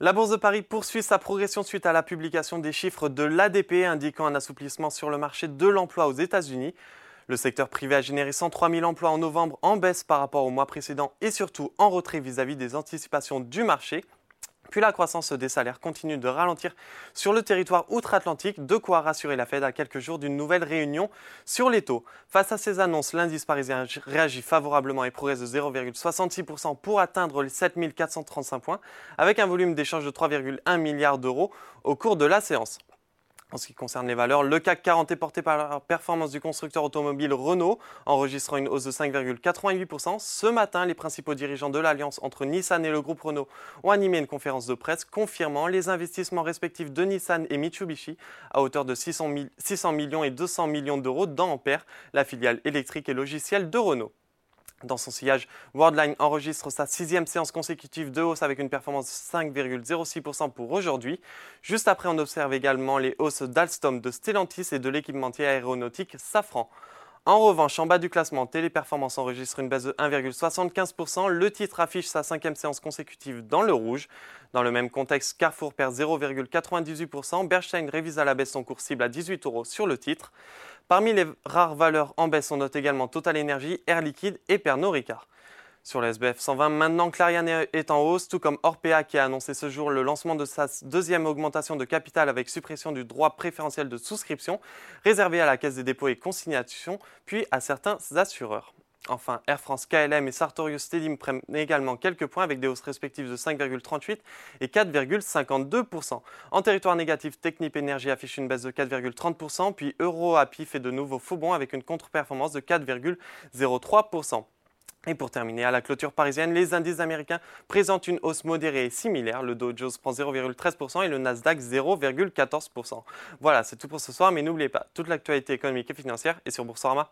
La Bourse de Paris poursuit sa progression suite à la publication des chiffres de l'ADP indiquant un assouplissement sur le marché de l'emploi aux États-Unis. Le secteur privé a généré 103 000 emplois en novembre en baisse par rapport au mois précédent et surtout en retrait vis-à-vis des anticipations du marché. Puis la croissance des salaires continue de ralentir sur le territoire outre-Atlantique, de quoi rassurer la Fed à quelques jours d'une nouvelle réunion sur les taux. Face à ces annonces, l'indice parisien réagit favorablement et progresse de 0,66% pour atteindre les 7435 points, avec un volume d'échange de 3,1 milliards d'euros au cours de la séance. En ce qui concerne les valeurs, le CAC 40 est porté par la performance du constructeur automobile Renault, enregistrant une hausse de 5,88%. Ce matin, les principaux dirigeants de l'alliance entre Nissan et le groupe Renault ont animé une conférence de presse confirmant les investissements respectifs de Nissan et Mitsubishi à hauteur de 600, 600 millions et 200 millions d'euros dans Ampère, la filiale électrique et logicielle de Renault. Dans son sillage, Worldline enregistre sa sixième séance consécutive de hausse avec une performance de 5,06% pour aujourd'hui. Juste après, on observe également les hausses d'Alstom, de Stellantis et de l'équipementier aéronautique Safran. En revanche, en bas du classement, Téléperformance enregistre une baisse de 1,75%. Le titre affiche sa cinquième séance consécutive dans le rouge. Dans le même contexte, Carrefour perd 0,98%. Bernstein révise à la baisse son cours cible à 18 euros sur le titre. Parmi les rares valeurs en baisse, on note également Total Energy, Air Liquide et Pernod Ricard. Sur le SBF 120, maintenant Clariane est en hausse, tout comme Orpea qui a annoncé ce jour le lancement de sa deuxième augmentation de capital avec suppression du droit préférentiel de souscription réservé à la Caisse des dépôts et consignations, puis à certains assureurs. Enfin, Air France, KLM et Sartorius Stedim prennent également quelques points avec des hausses respectives de 5,38 et 4,52%. En territoire négatif, Technip Energy affiche une baisse de 4,30%, puis EuroAPI fait de nouveaux faux bons avec une contre-performance de 4,03%. Et pour terminer, à la clôture parisienne, les indices américains présentent une hausse modérée et similaire. Le Dow Jones prend 0,13% et le Nasdaq 0,14%. Voilà, c'est tout pour ce soir, mais n'oubliez pas, toute l'actualité économique et financière est sur Boursorama.